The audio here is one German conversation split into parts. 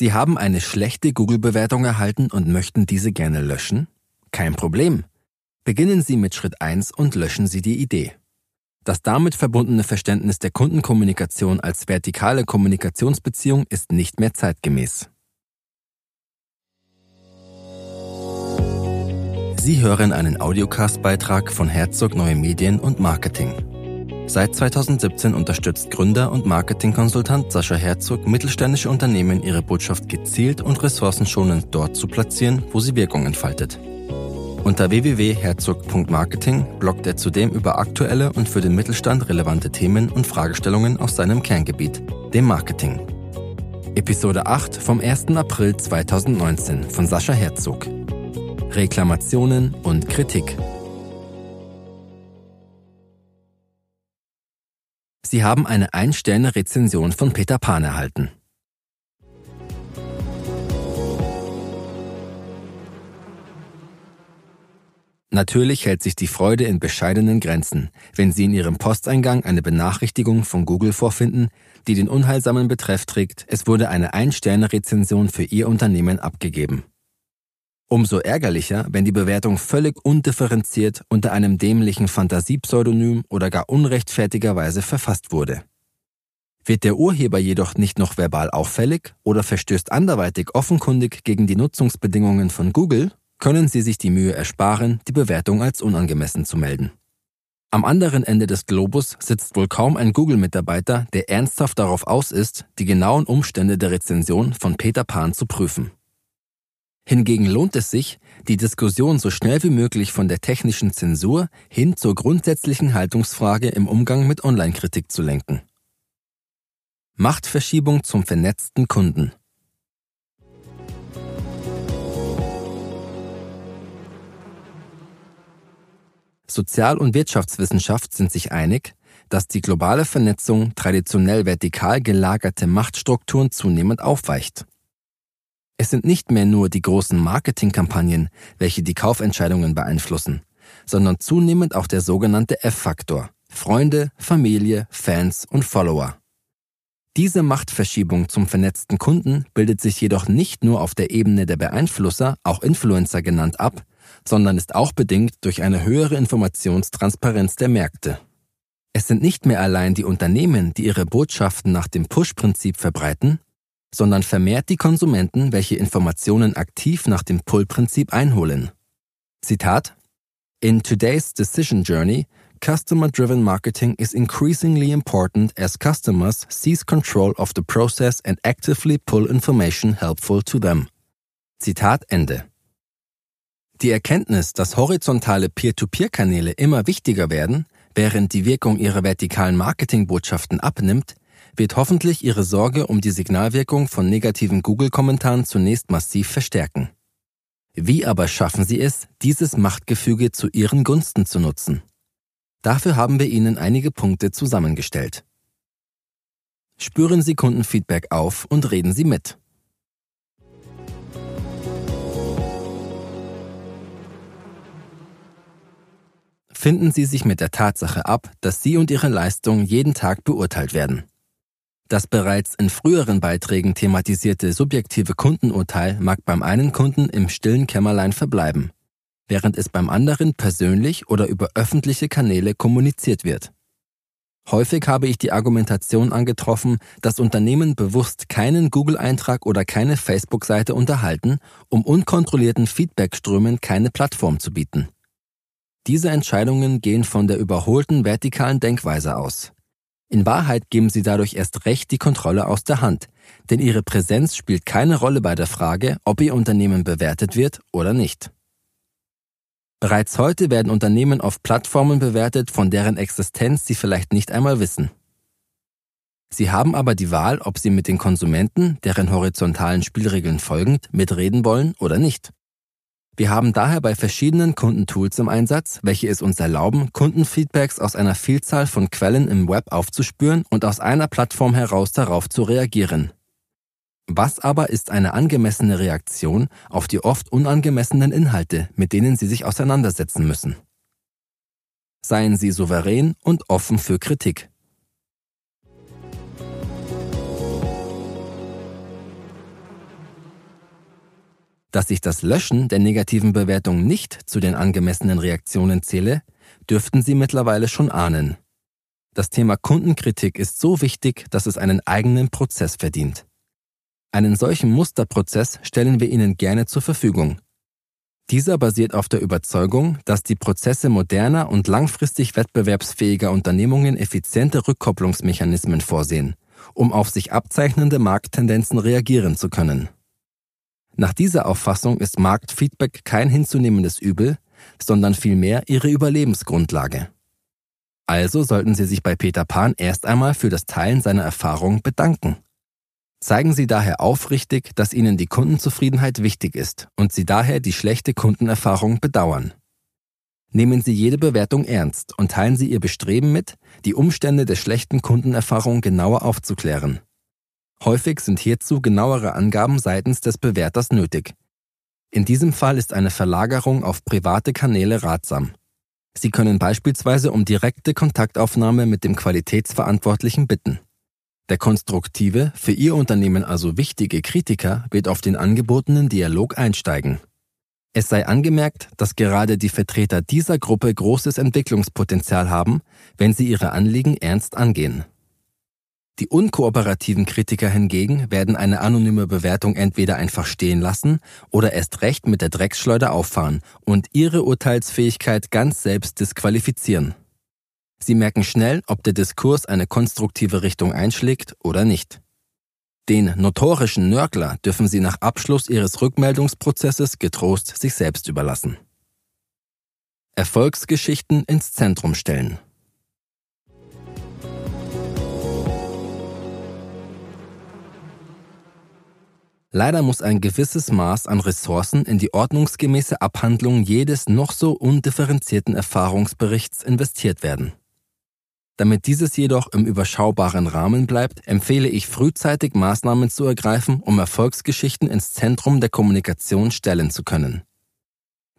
Sie haben eine schlechte Google-Bewertung erhalten und möchten diese gerne löschen? Kein Problem. Beginnen Sie mit Schritt 1 und löschen Sie die Idee. Das damit verbundene Verständnis der Kundenkommunikation als vertikale Kommunikationsbeziehung ist nicht mehr zeitgemäß. Sie hören einen Audiocast-Beitrag von Herzog Neue Medien und Marketing. Seit 2017 unterstützt Gründer und Marketingkonsultant Sascha Herzog mittelständische Unternehmen, ihre Botschaft gezielt und ressourcenschonend dort zu platzieren, wo sie Wirkung entfaltet. Unter www.herzog.marketing bloggt er zudem über aktuelle und für den Mittelstand relevante Themen und Fragestellungen aus seinem Kerngebiet, dem Marketing. Episode 8 vom 1. April 2019 von Sascha Herzog. Reklamationen und Kritik. Sie haben eine Ein-Sterne-Rezension von Peter Pan erhalten. Natürlich hält sich die Freude in bescheidenen Grenzen, wenn Sie in Ihrem Posteingang eine Benachrichtigung von Google vorfinden, die den unheilsamen Betreff trägt, es wurde eine Ein-Sterne-Rezension für Ihr Unternehmen abgegeben. Umso ärgerlicher, wenn die Bewertung völlig undifferenziert unter einem dämlichen Fantasiepseudonym oder gar unrechtfertigerweise verfasst wurde. Wird der Urheber jedoch nicht noch verbal auffällig oder verstößt anderweitig offenkundig gegen die Nutzungsbedingungen von Google, können Sie sich die Mühe ersparen, die Bewertung als unangemessen zu melden. Am anderen Ende des Globus sitzt wohl kaum ein Google-Mitarbeiter, der ernsthaft darauf aus ist, die genauen Umstände der Rezension von Peter Pan zu prüfen. Hingegen lohnt es sich, die Diskussion so schnell wie möglich von der technischen Zensur hin zur grundsätzlichen Haltungsfrage im Umgang mit Online-Kritik zu lenken. Machtverschiebung zum vernetzten Kunden. Sozial- und Wirtschaftswissenschaft sind sich einig, dass die globale Vernetzung traditionell vertikal gelagerte Machtstrukturen zunehmend aufweicht. Es sind nicht mehr nur die großen Marketingkampagnen, welche die Kaufentscheidungen beeinflussen, sondern zunehmend auch der sogenannte F-Faktor Freunde, Familie, Fans und Follower. Diese Machtverschiebung zum vernetzten Kunden bildet sich jedoch nicht nur auf der Ebene der Beeinflusser, auch Influencer genannt, ab, sondern ist auch bedingt durch eine höhere Informationstransparenz der Märkte. Es sind nicht mehr allein die Unternehmen, die ihre Botschaften nach dem Push-Prinzip verbreiten, sondern vermehrt die Konsumenten, welche Informationen aktiv nach dem Pull-Prinzip einholen. Zitat In today's decision journey, customer-driven marketing is increasingly important as customers seize control of the process and actively pull information helpful to them. Zitat Ende. Die Erkenntnis, dass horizontale Peer-to-Peer-Kanäle immer wichtiger werden, während die Wirkung ihrer vertikalen Marketingbotschaften abnimmt, wird hoffentlich Ihre Sorge um die Signalwirkung von negativen Google-Kommentaren zunächst massiv verstärken. Wie aber schaffen Sie es, dieses Machtgefüge zu Ihren Gunsten zu nutzen? Dafür haben wir Ihnen einige Punkte zusammengestellt. Spüren Sie Kundenfeedback auf und reden Sie mit. finden Sie sich mit der Tatsache ab, dass Sie und Ihre Leistung jeden Tag beurteilt werden. Das bereits in früheren Beiträgen thematisierte subjektive Kundenurteil mag beim einen Kunden im stillen Kämmerlein verbleiben, während es beim anderen persönlich oder über öffentliche Kanäle kommuniziert wird. Häufig habe ich die Argumentation angetroffen, dass Unternehmen bewusst keinen Google-Eintrag oder keine Facebook-Seite unterhalten, um unkontrollierten Feedbackströmen keine Plattform zu bieten. Diese Entscheidungen gehen von der überholten vertikalen Denkweise aus. In Wahrheit geben sie dadurch erst recht die Kontrolle aus der Hand, denn ihre Präsenz spielt keine Rolle bei der Frage, ob ihr Unternehmen bewertet wird oder nicht. Bereits heute werden Unternehmen auf Plattformen bewertet, von deren Existenz sie vielleicht nicht einmal wissen. Sie haben aber die Wahl, ob sie mit den Konsumenten, deren horizontalen Spielregeln folgend, mitreden wollen oder nicht. Wir haben daher bei verschiedenen Kundentools im Einsatz, welche es uns erlauben, Kundenfeedbacks aus einer Vielzahl von Quellen im Web aufzuspüren und aus einer Plattform heraus darauf zu reagieren. Was aber ist eine angemessene Reaktion auf die oft unangemessenen Inhalte, mit denen Sie sich auseinandersetzen müssen? Seien Sie souverän und offen für Kritik. Dass ich das Löschen der negativen Bewertung nicht zu den angemessenen Reaktionen zähle, dürften Sie mittlerweile schon ahnen. Das Thema Kundenkritik ist so wichtig, dass es einen eigenen Prozess verdient. Einen solchen Musterprozess stellen wir Ihnen gerne zur Verfügung. Dieser basiert auf der Überzeugung, dass die Prozesse moderner und langfristig wettbewerbsfähiger Unternehmungen effiziente Rückkopplungsmechanismen vorsehen, um auf sich abzeichnende Markttendenzen reagieren zu können. Nach dieser Auffassung ist Marktfeedback kein hinzunehmendes Übel, sondern vielmehr ihre Überlebensgrundlage. Also sollten Sie sich bei Peter Pan erst einmal für das Teilen seiner Erfahrungen bedanken. Zeigen Sie daher aufrichtig, dass Ihnen die Kundenzufriedenheit wichtig ist und Sie daher die schlechte Kundenerfahrung bedauern. Nehmen Sie jede Bewertung ernst und teilen Sie Ihr Bestreben mit, die Umstände der schlechten Kundenerfahrung genauer aufzuklären. Häufig sind hierzu genauere Angaben seitens des Bewerters nötig. In diesem Fall ist eine Verlagerung auf private Kanäle ratsam. Sie können beispielsweise um direkte Kontaktaufnahme mit dem Qualitätsverantwortlichen bitten. Der konstruktive, für Ihr Unternehmen also wichtige Kritiker wird auf den angebotenen Dialog einsteigen. Es sei angemerkt, dass gerade die Vertreter dieser Gruppe großes Entwicklungspotenzial haben, wenn sie ihre Anliegen ernst angehen. Die unkooperativen Kritiker hingegen werden eine anonyme Bewertung entweder einfach stehen lassen oder erst recht mit der Drecksschleuder auffahren und ihre Urteilsfähigkeit ganz selbst disqualifizieren. Sie merken schnell, ob der Diskurs eine konstruktive Richtung einschlägt oder nicht. Den notorischen Nörgler dürfen Sie nach Abschluss Ihres Rückmeldungsprozesses getrost sich selbst überlassen. Erfolgsgeschichten ins Zentrum stellen. Leider muss ein gewisses Maß an Ressourcen in die ordnungsgemäße Abhandlung jedes noch so undifferenzierten Erfahrungsberichts investiert werden. Damit dieses jedoch im überschaubaren Rahmen bleibt, empfehle ich frühzeitig Maßnahmen zu ergreifen, um Erfolgsgeschichten ins Zentrum der Kommunikation stellen zu können.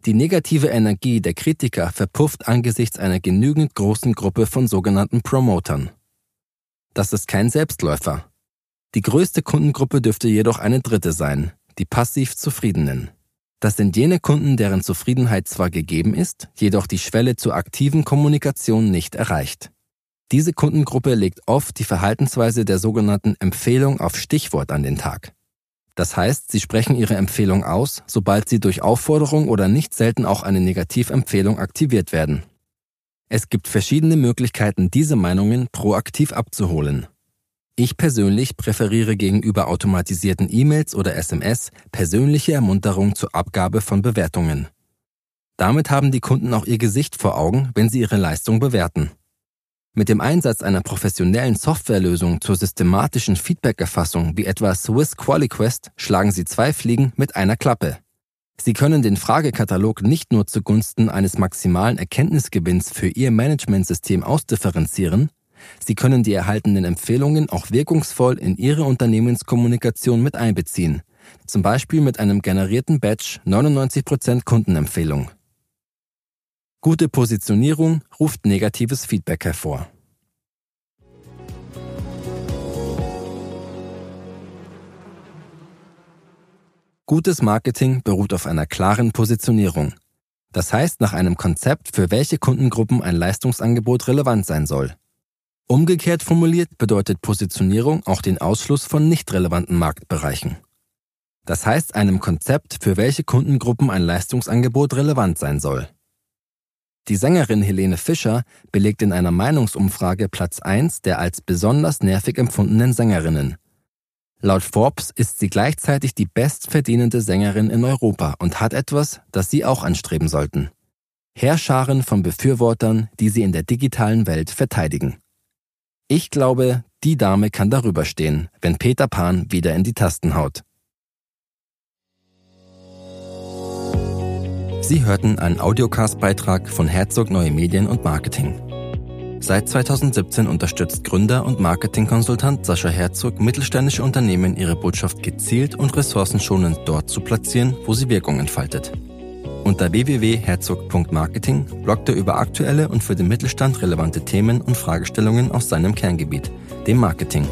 Die negative Energie der Kritiker verpufft angesichts einer genügend großen Gruppe von sogenannten Promotern. Das ist kein Selbstläufer. Die größte Kundengruppe dürfte jedoch eine dritte sein, die passiv Zufriedenen. Das sind jene Kunden, deren Zufriedenheit zwar gegeben ist, jedoch die Schwelle zur aktiven Kommunikation nicht erreicht. Diese Kundengruppe legt oft die Verhaltensweise der sogenannten Empfehlung auf Stichwort an den Tag. Das heißt, sie sprechen ihre Empfehlung aus, sobald sie durch Aufforderung oder nicht selten auch eine Negativempfehlung aktiviert werden. Es gibt verschiedene Möglichkeiten, diese Meinungen proaktiv abzuholen. Ich persönlich präferiere gegenüber automatisierten E-Mails oder SMS persönliche Ermunterung zur Abgabe von Bewertungen. Damit haben die Kunden auch ihr Gesicht vor Augen, wenn sie ihre Leistung bewerten. Mit dem Einsatz einer professionellen Softwarelösung zur systematischen Feedbackerfassung wie etwa Swiss QualiQuest schlagen Sie zwei Fliegen mit einer Klappe. Sie können den Fragekatalog nicht nur zugunsten eines maximalen Erkenntnisgewinns für Ihr Managementsystem ausdifferenzieren, Sie können die erhaltenen Empfehlungen auch wirkungsvoll in Ihre Unternehmenskommunikation mit einbeziehen, zum Beispiel mit einem generierten Badge 99% Kundenempfehlung. Gute Positionierung ruft negatives Feedback hervor. Gutes Marketing beruht auf einer klaren Positionierung. Das heißt nach einem Konzept, für welche Kundengruppen ein Leistungsangebot relevant sein soll. Umgekehrt formuliert bedeutet Positionierung auch den Ausschluss von nicht relevanten Marktbereichen. Das heißt einem Konzept, für welche Kundengruppen ein Leistungsangebot relevant sein soll. Die Sängerin Helene Fischer belegt in einer Meinungsumfrage Platz 1 der als besonders nervig empfundenen Sängerinnen. Laut Forbes ist sie gleichzeitig die bestverdienende Sängerin in Europa und hat etwas, das Sie auch anstreben sollten. Heerscharen von Befürwortern, die sie in der digitalen Welt verteidigen. Ich glaube, die Dame kann darüber stehen, wenn Peter Pan wieder in die Tasten haut. Sie hörten einen Audiocast-Beitrag von Herzog Neue Medien und Marketing. Seit 2017 unterstützt Gründer und Marketingkonsultant Sascha Herzog mittelständische Unternehmen, ihre Botschaft gezielt und ressourcenschonend dort zu platzieren, wo sie Wirkung entfaltet. Unter www.herzog.marketing bloggt er über aktuelle und für den Mittelstand relevante Themen und Fragestellungen aus seinem Kerngebiet, dem Marketing.